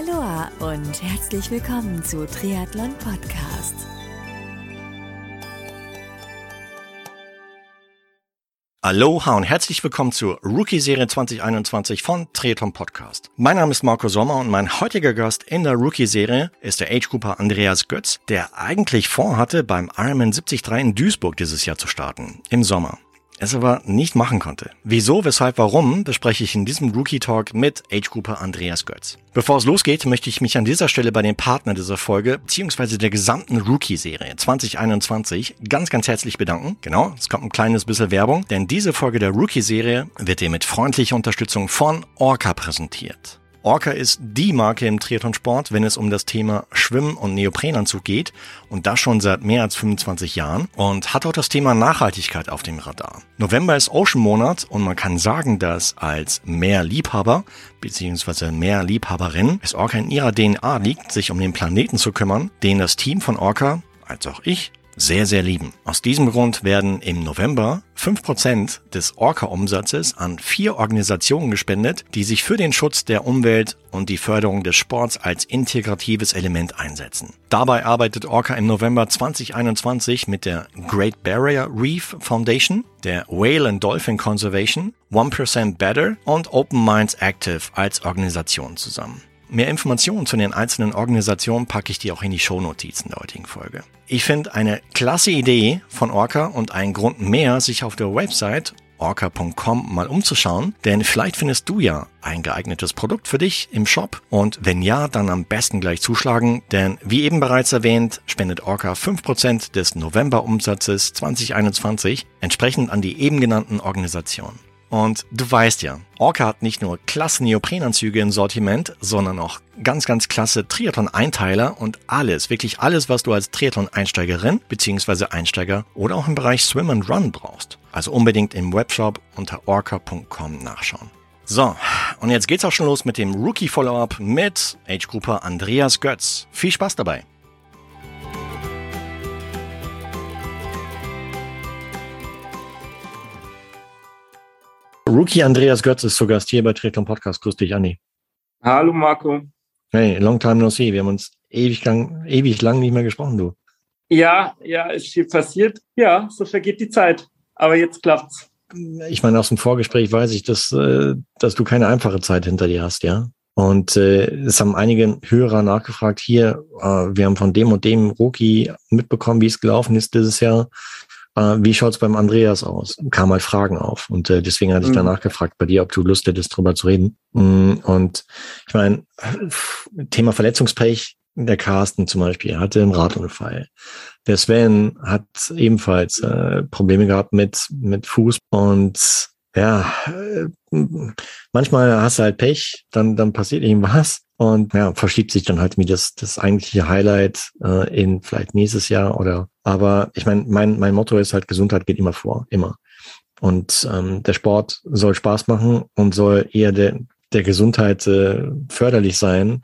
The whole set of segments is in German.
Aloha und herzlich willkommen zu Triathlon Podcast. Aloha und herzlich willkommen zur Rookie-Serie 2021 von Triathlon Podcast. Mein Name ist Marco Sommer und mein heutiger Gast in der Rookie-Serie ist der Age-Grouper Andreas Götz, der eigentlich vorhatte, beim Ironman 73 in Duisburg dieses Jahr zu starten, im Sommer es aber nicht machen konnte. Wieso, weshalb, warum, bespreche ich in diesem Rookie Talk mit Age Grouper Andreas Götz. Bevor es losgeht, möchte ich mich an dieser Stelle bei den Partnern dieser Folge beziehungsweise der gesamten Rookie-Serie 2021 ganz, ganz herzlich bedanken. Genau, es kommt ein kleines bisschen Werbung, denn diese Folge der Rookie-Serie wird dir mit freundlicher Unterstützung von Orca präsentiert. Orca ist die Marke im Triathlonsport, wenn es um das Thema Schwimmen und Neoprenanzug geht und das schon seit mehr als 25 Jahren und hat auch das Thema Nachhaltigkeit auf dem Radar. November ist Ocean Monat und man kann sagen, dass als Meerliebhaber bzw. Meerliebhaberin es Orca in ihrer DNA liegt, sich um den Planeten zu kümmern, den das Team von Orca, als auch ich, sehr, sehr lieben. Aus diesem Grund werden im November 5% des Orca-Umsatzes an vier Organisationen gespendet, die sich für den Schutz der Umwelt und die Förderung des Sports als integratives Element einsetzen. Dabei arbeitet Orca im November 2021 mit der Great Barrier Reef Foundation, der Whale and Dolphin Conservation, 1% Better und Open Minds Active als Organisation zusammen. Mehr Informationen zu den einzelnen Organisationen packe ich dir auch in die Shownotizen der heutigen Folge. Ich finde eine klasse Idee von Orca und einen Grund mehr, sich auf der Website orca.com mal umzuschauen, denn vielleicht findest du ja ein geeignetes Produkt für dich im Shop und wenn ja, dann am besten gleich zuschlagen, denn wie eben bereits erwähnt, spendet Orca 5% des November-Umsatzes 2021 entsprechend an die eben genannten Organisationen. Und du weißt ja, Orca hat nicht nur klasse Neoprenanzüge im Sortiment, sondern auch ganz, ganz klasse Triathlon-Einteiler und alles, wirklich alles, was du als Triathlon-Einsteigerin bzw. Einsteiger oder auch im Bereich Swim and Run brauchst. Also unbedingt im Webshop unter orca.com nachschauen. So, und jetzt geht's auch schon los mit dem Rookie-Follow-up mit Age-Grupper Andreas Götz. Viel Spaß dabei! Rookie Andreas Götz ist zu Gast hier bei Triathlon Podcast. Grüß dich, Anni. Hallo, Marco. Hey, long time no see. Wir haben uns ewig lang, ewig lang nicht mehr gesprochen, du. Ja, ja, ist viel passiert. Ja, so vergeht die Zeit. Aber jetzt klappt's. Ich meine, aus dem Vorgespräch weiß ich, dass, äh, dass du keine einfache Zeit hinter dir hast, ja. Und äh, es haben einige Hörer nachgefragt, hier, äh, wir haben von dem und dem Rookie mitbekommen, wie es gelaufen ist dieses Jahr. Äh, wie schaut's beim Andreas aus? Kam halt Fragen auf. Und äh, deswegen hatte ich mhm. danach gefragt bei dir, ob du Lust hättest, drüber zu reden. Mm, und ich meine, Thema Verletzungspech, der Carsten zum Beispiel hatte einen Radunfall. Der Sven hat ebenfalls äh, Probleme gehabt mit, mit Fuß und ja, äh, manchmal hast du halt Pech, dann, dann passiert irgendwas und ja, verschiebt sich dann halt wie das, das eigentliche Highlight äh, in vielleicht nächstes Jahr oder aber ich meine, mein, mein Motto ist halt, Gesundheit geht immer vor, immer. Und ähm, der Sport soll Spaß machen und soll eher der, der Gesundheit äh, förderlich sein,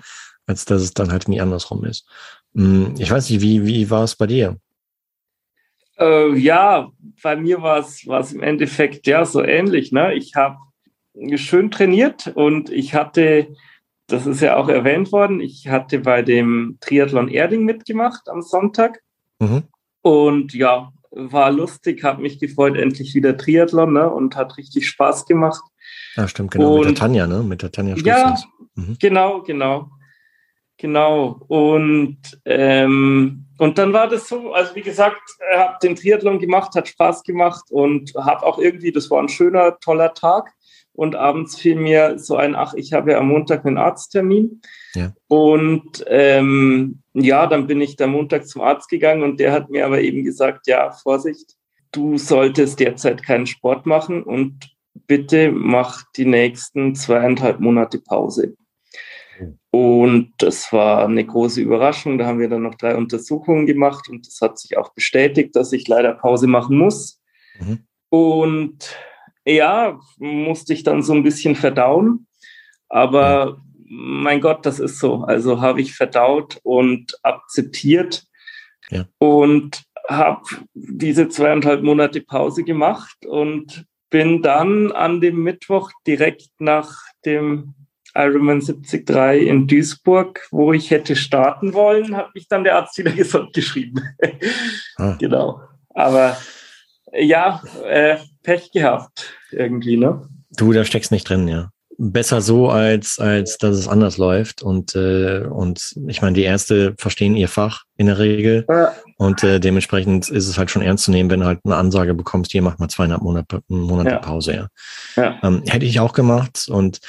als dass es dann halt nie andersrum ist. Hm, ich weiß nicht, wie, wie war es bei dir? Äh, ja, bei mir war es im Endeffekt ja so ähnlich. Ne? Ich habe schön trainiert und ich hatte, das ist ja auch erwähnt worden, ich hatte bei dem Triathlon Erding mitgemacht am Sonntag. Mhm. Und ja, war lustig, habe mich gefreut, endlich wieder Triathlon ne? und hat richtig Spaß gemacht. Ja, stimmt, genau. Und, mit der Tanja, ne? Mit der Tanja Ja, mhm. genau, genau. Genau. Und, ähm, und dann war das so, also wie gesagt, habe den Triathlon gemacht, hat Spaß gemacht und habe auch irgendwie, das war ein schöner, toller Tag. Und abends fiel mir so ein, ach, ich habe ja am Montag einen Arzttermin. Ja. Und ähm, ja, dann bin ich da Montag zum Arzt gegangen und der hat mir aber eben gesagt, ja, Vorsicht, du solltest derzeit keinen Sport machen und bitte mach die nächsten zweieinhalb Monate Pause. Und das war eine große Überraschung. Da haben wir dann noch drei Untersuchungen gemacht und das hat sich auch bestätigt, dass ich leider Pause machen muss. Mhm. Und ja, musste ich dann so ein bisschen verdauen. Aber mein Gott, das ist so. Also habe ich verdaut und akzeptiert ja. und habe diese zweieinhalb Monate Pause gemacht und bin dann an dem Mittwoch direkt nach dem Ironman 73 in Duisburg, wo ich hätte starten wollen, hat mich dann der Arzt wieder gesund geschrieben. Ah. Genau. Aber ja, äh, Pech gehabt irgendwie, ne? Du, da steckst nicht drin, ja. Besser so, als, als dass es anders läuft. Und, äh, und ich meine, die Ärzte verstehen ihr Fach in der Regel. Ja. Und äh, dementsprechend ist es halt schon ernst zu nehmen, wenn du halt eine Ansage bekommst, hier mach mal zweieinhalb Monate, Monate ja. Pause, ja. ja. Ähm, hätte ich auch gemacht. Und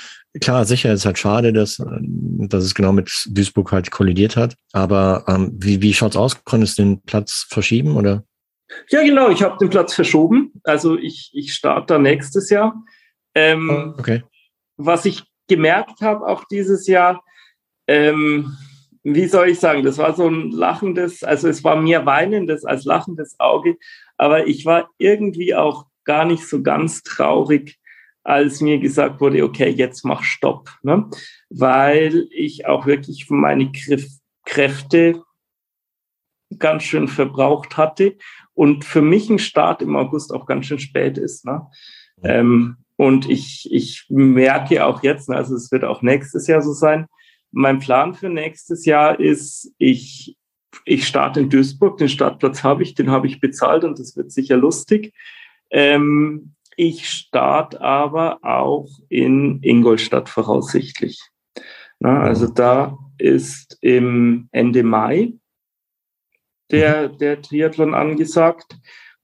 klar, sicher ist halt schade, dass, dass es genau mit Duisburg halt kollidiert hat. Aber ähm, wie, wie schaut's aus? Konntest du den Platz verschieben oder? Ja, genau, ich habe den Platz verschoben. Also ich, ich starte da nächstes Jahr. Ähm, oh, okay. Was ich gemerkt habe auch dieses Jahr, ähm, wie soll ich sagen, das war so ein lachendes, also es war mehr weinendes als lachendes Auge, aber ich war irgendwie auch gar nicht so ganz traurig, als mir gesagt wurde, okay, jetzt mach Stopp, ne? weil ich auch wirklich meine Kräfte ganz schön verbraucht hatte und für mich ein Start im August auch ganz schön spät ist. Ne? Ähm, und ich, ich merke auch jetzt, ne, also es wird auch nächstes Jahr so sein, mein Plan für nächstes Jahr ist, ich, ich starte in Duisburg, den Startplatz habe ich, den habe ich bezahlt und das wird sicher lustig. Ähm, ich starte aber auch in Ingolstadt voraussichtlich. Na, also da ist im Ende Mai der, mhm. der Triathlon angesagt.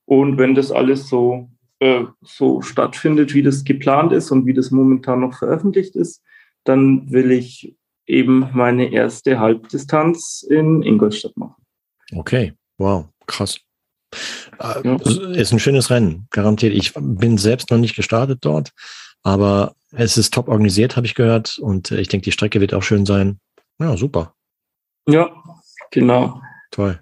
Und wenn das alles so, äh, so stattfindet, wie das geplant ist und wie das momentan noch veröffentlicht ist, dann will ich eben meine erste Halbdistanz in Ingolstadt machen. Okay, wow, krass. Äh, ja. Ist ein schönes Rennen, garantiert. Ich bin selbst noch nicht gestartet dort, aber es ist top organisiert, habe ich gehört. Und ich denke, die Strecke wird auch schön sein. Ja, super. Ja, genau. Toll.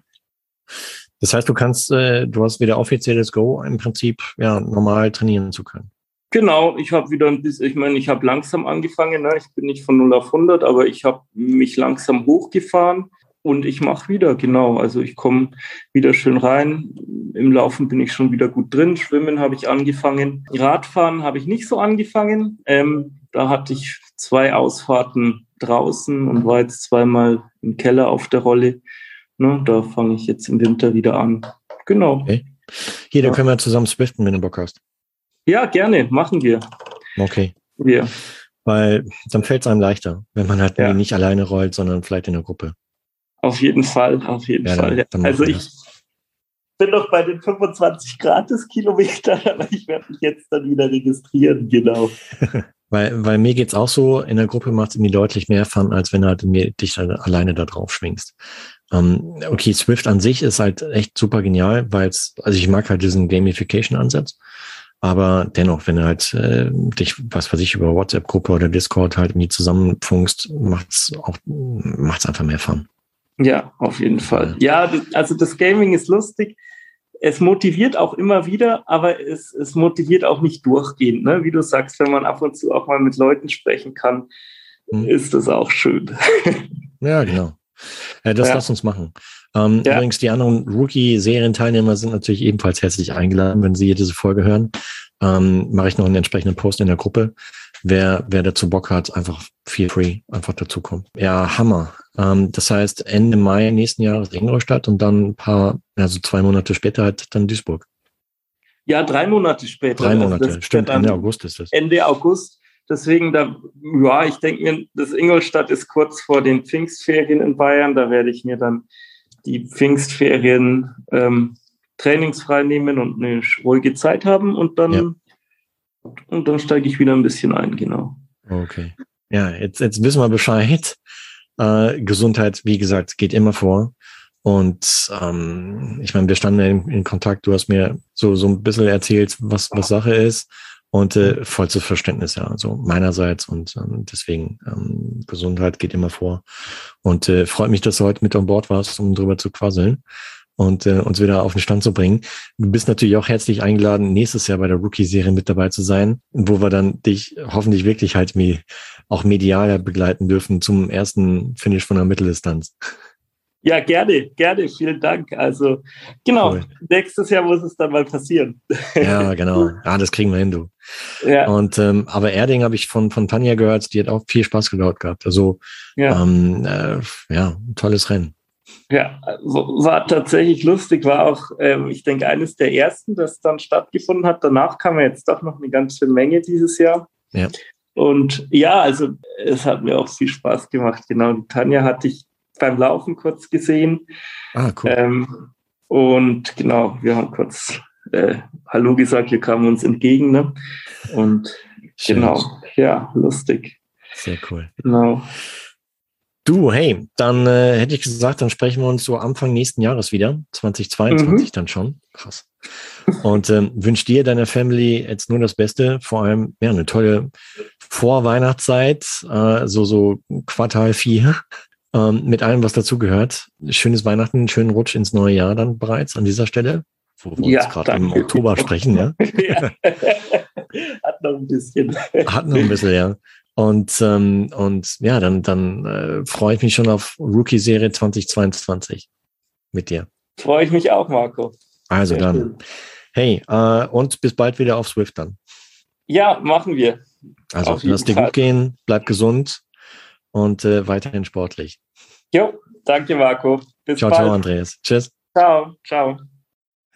Das heißt, du kannst, äh, du hast wieder offizielles Go im Prinzip, ja, normal trainieren zu können. Genau, ich habe wieder ein bisschen, ich meine, ich habe langsam angefangen, ne? ich bin nicht von 0 auf 100, aber ich habe mich langsam hochgefahren und ich mache wieder, genau. Also ich komme wieder schön rein. Im Laufen bin ich schon wieder gut drin. Schwimmen habe ich angefangen. Radfahren habe ich nicht so angefangen. Ähm, da hatte ich zwei Ausfahrten draußen und war jetzt zweimal im Keller auf der Rolle. Ne, da fange ich jetzt im Winter wieder an. Genau. Okay. Hier, da können wir zusammen swiften, wenn du Bock hast. Ja, gerne, machen wir. Okay. Wir. Weil dann fällt es einem leichter, wenn man halt ja. nicht alleine rollt, sondern vielleicht in der Gruppe. Auf jeden Fall, auf jeden ja, Fall. Dann, dann also ich das. bin noch bei den 25 Gratis-Kilometern, aber ich werde mich jetzt dann wieder registrieren, genau. weil, weil mir geht's auch so, in der Gruppe macht es irgendwie deutlich mehr Fun, als wenn du halt mir dich halt alleine da drauf schwingst. Ähm, okay, Swift an sich ist halt echt super genial, weil es, also ich mag halt diesen Gamification-Ansatz. Aber dennoch, wenn du halt äh, dich, was weiß ich, über WhatsApp-Gruppe oder Discord halt irgendwie zusammenfunkst, macht's auch, macht's einfach mehr Fun. Ja, auf jeden Fall. Ja, also das Gaming ist lustig. Es motiviert auch immer wieder, aber es, es motiviert auch nicht durchgehend. Ne? Wie du sagst, wenn man ab und zu auch mal mit Leuten sprechen kann, hm. ist das auch schön. Ja, genau. Ja, das ja. lass uns machen. Ähm, ja. Übrigens, die anderen Rookie-Serienteilnehmer sind natürlich ebenfalls herzlich eingeladen, wenn sie diese Folge hören. Ähm, mache ich noch einen entsprechenden Post in der Gruppe. Wer, wer dazu Bock hat, einfach feel free, einfach dazukommen. Ja, Hammer. Ähm, das heißt, Ende Mai nächsten Jahres Ingolstadt und dann ein paar, also zwei Monate später halt dann Duisburg. Ja, drei Monate später. Drei Monate, also stimmt, Ende August ist das. Ende August. Deswegen, da, ja, ich denke mir, das Ingolstadt ist kurz vor den Pfingstferien in Bayern. Da werde ich mir dann die Pfingstferien ähm, trainingsfrei nehmen und eine ruhige Zeit haben und dann, ja. und dann steige ich wieder ein bisschen ein, genau. Okay. Ja, jetzt, jetzt wissen wir Bescheid. Äh, Gesundheit, wie gesagt, geht immer vor. Und ähm, ich meine, wir standen in, in, Kontakt, du hast mir so, so ein bisschen erzählt, was, was Sache ist. Und äh, vollstes Verständnis, ja, also meinerseits und ähm, deswegen ähm, Gesundheit geht immer vor. Und äh, freut mich, dass du heute mit an Bord warst, um drüber zu quasseln und äh, uns wieder auf den Stand zu bringen. Du bist natürlich auch herzlich eingeladen, nächstes Jahr bei der Rookie-Serie mit dabei zu sein, wo wir dann dich hoffentlich wirklich halt wie auch medial begleiten dürfen zum ersten Finish von der Mitteldistanz. Ja, gerne, gerne, vielen Dank. Also, genau, cool. nächstes Jahr muss es dann mal passieren. Ja, genau. Ah, das kriegen wir hin, du. Ja. Und ähm, aber Erding habe ich von, von Tanja gehört, die hat auch viel Spaß gebaut gehabt. Also ja, ähm, äh, ja tolles Rennen. Ja, war tatsächlich lustig, war auch, ähm, ich denke, eines der ersten, das dann stattgefunden hat. Danach kam jetzt doch noch eine ganze Menge dieses Jahr. Ja. Und ja, also es hat mir auch viel Spaß gemacht. Genau, die Tanja hatte ich beim Laufen kurz gesehen. Ah, cool. Ähm, und genau, wir haben kurz äh, Hallo gesagt, wir kamen uns entgegen. Ne? Und Schön. genau, ja, lustig. Sehr cool. Genau. Du, hey, dann äh, hätte ich gesagt, dann sprechen wir uns so Anfang nächsten Jahres wieder, 2022 mhm. dann schon. Krass. Und ähm, wünsche dir, deiner Family jetzt nur das Beste, vor allem ja eine tolle Vorweihnachtszeit, äh, so so Quartal 4 ähm, mit allem, was dazugehört. Schönes Weihnachten, schönen Rutsch ins neue Jahr dann bereits an dieser Stelle, wo wir ja, uns gerade im Oktober sprechen, ja. ja. Hat noch ein bisschen. Hat noch ein bisschen, ja. Und, ähm, und ja, dann, dann äh, freue ich mich schon auf Rookie-Serie 2022 mit dir. Freue ich mich auch, Marco. Also Sehr dann. Schön. Hey, äh, und bis bald wieder auf Swift dann. Ja, machen wir. Also lass dir Fall. gut gehen, bleib gesund und äh, weiterhin sportlich. Jo, danke Marco. Bis ciao, bald. ciao, Andreas. Tschüss. Ciao, ciao.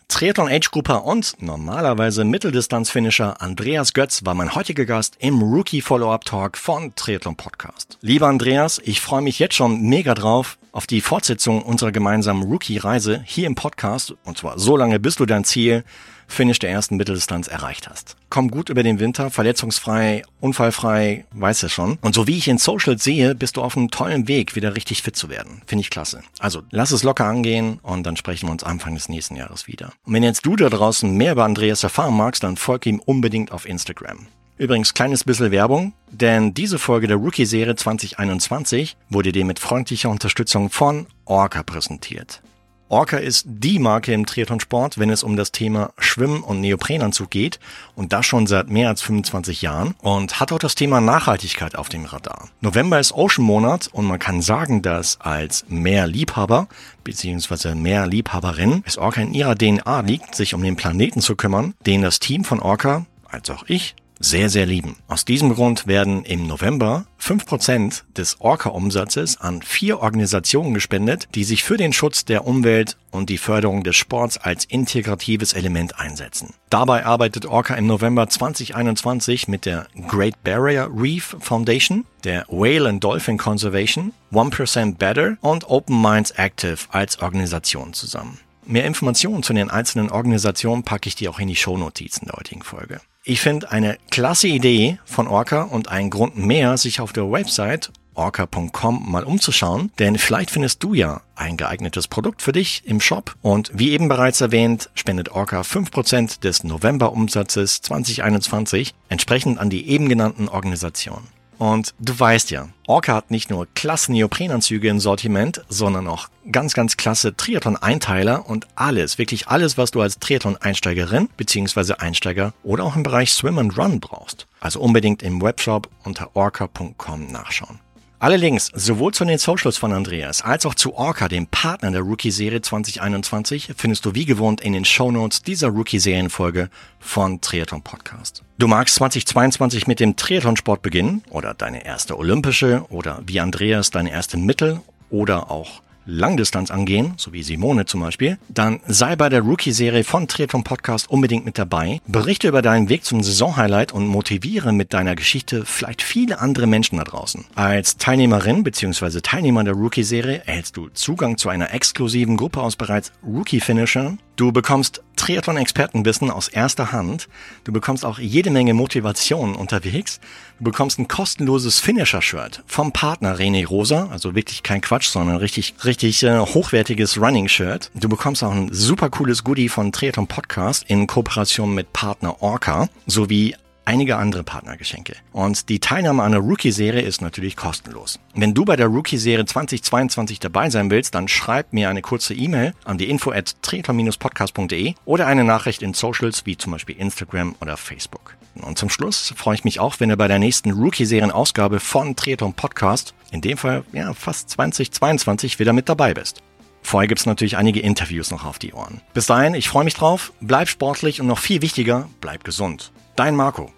Triathlon Age Grupper und normalerweise Mitteldistanz-Finisher Andreas Götz war mein heutiger Gast im Rookie Follow-up Talk von Triathlon Podcast. Lieber Andreas, ich freue mich jetzt schon mega drauf auf die Fortsetzung unserer gemeinsamen Rookie-Reise hier im Podcast und zwar so lange, bis du dein Ziel Finish der ersten Mitteldistanz erreicht hast. Komm gut über den Winter, verletzungsfrei, unfallfrei, weißt du schon. Und so wie ich in Social sehe, bist du auf einem tollen Weg, wieder richtig fit zu werden. Finde ich klasse. Also lass es locker angehen und dann sprechen wir uns Anfang des nächsten Jahres wieder. Und wenn jetzt du da draußen mehr über Andreas erfahren magst, dann folg ihm unbedingt auf Instagram. Übrigens kleines bisschen Werbung, denn diese Folge der Rookie-Serie 2021 wurde dir mit freundlicher Unterstützung von Orca präsentiert. Orca ist die Marke im Triathlonsport, wenn es um das Thema Schwimmen und Neoprenanzug geht und das schon seit mehr als 25 Jahren und hat auch das Thema Nachhaltigkeit auf dem Radar. November ist Ocean Monat und man kann sagen, dass als Meerliebhaber bzw. Meerliebhaberin es Orca in ihrer DNA liegt, sich um den Planeten zu kümmern, den das Team von Orca, als auch ich, sehr, sehr lieben. Aus diesem Grund werden im November 5% des Orca-Umsatzes an vier Organisationen gespendet, die sich für den Schutz der Umwelt und die Förderung des Sports als integratives Element einsetzen. Dabei arbeitet Orca im November 2021 mit der Great Barrier Reef Foundation, der Whale and Dolphin Conservation, 1% Better und Open Minds Active als Organisation zusammen. Mehr Informationen zu den einzelnen Organisationen packe ich dir auch in die Shownotizen der heutigen Folge. Ich finde eine klasse Idee von Orca und einen Grund mehr, sich auf der Website orca.com mal umzuschauen, denn vielleicht findest du ja ein geeignetes Produkt für dich im Shop und wie eben bereits erwähnt, spendet Orca 5% des November-Umsatzes 2021 entsprechend an die eben genannten Organisationen. Und du weißt ja, Orca hat nicht nur klasse Neoprenanzüge im Sortiment, sondern auch ganz, ganz klasse Triathlon-Einteiler und alles, wirklich alles, was du als Triathlon-Einsteigerin bzw. Einsteiger oder auch im Bereich Swim and Run brauchst. Also unbedingt im Webshop unter orca.com nachschauen. Alle Links sowohl zu den Socials von Andreas als auch zu Orca, dem Partner der Rookie-Serie 2021, findest du wie gewohnt in den Shownotes dieser Rookie-Serienfolge von Triathlon Podcast. Du magst 2022 mit dem Triathlonsport beginnen oder deine erste olympische oder wie Andreas deine erste Mittel- oder auch Langdistanz angehen, so wie Simone zum Beispiel, dann sei bei der Rookie-Serie von Triathlon Podcast unbedingt mit dabei. Berichte über deinen Weg zum Saisonhighlight und motiviere mit deiner Geschichte vielleicht viele andere Menschen da draußen. Als Teilnehmerin bzw. Teilnehmer der Rookie-Serie erhältst du Zugang zu einer exklusiven Gruppe aus bereits Rookie-Finishern Du bekommst Triathlon-Expertenwissen aus erster Hand. Du bekommst auch jede Menge Motivation unterwegs. Du bekommst ein kostenloses Finisher-Shirt vom Partner René Rosa, also wirklich kein Quatsch, sondern richtig, richtig äh, hochwertiges Running-Shirt. Du bekommst auch ein super cooles Goodie von Triathlon Podcast in Kooperation mit Partner Orca sowie einige andere Partnergeschenke. Und die Teilnahme an der Rookie-Serie ist natürlich kostenlos. Wenn du bei der Rookie-Serie 2022 dabei sein willst, dann schreib mir eine kurze E-Mail an die info at podcastde oder eine Nachricht in Socials wie zum Beispiel Instagram oder Facebook. Und zum Schluss freue ich mich auch, wenn du bei der nächsten Rookie-Serien-Ausgabe von Triathlon Podcast, in dem Fall ja fast 2022, wieder mit dabei bist. Vorher gibt's natürlich einige Interviews noch auf die Ohren. Bis dahin, ich freue mich drauf, bleib sportlich und noch viel wichtiger, bleib gesund. Dein Marco.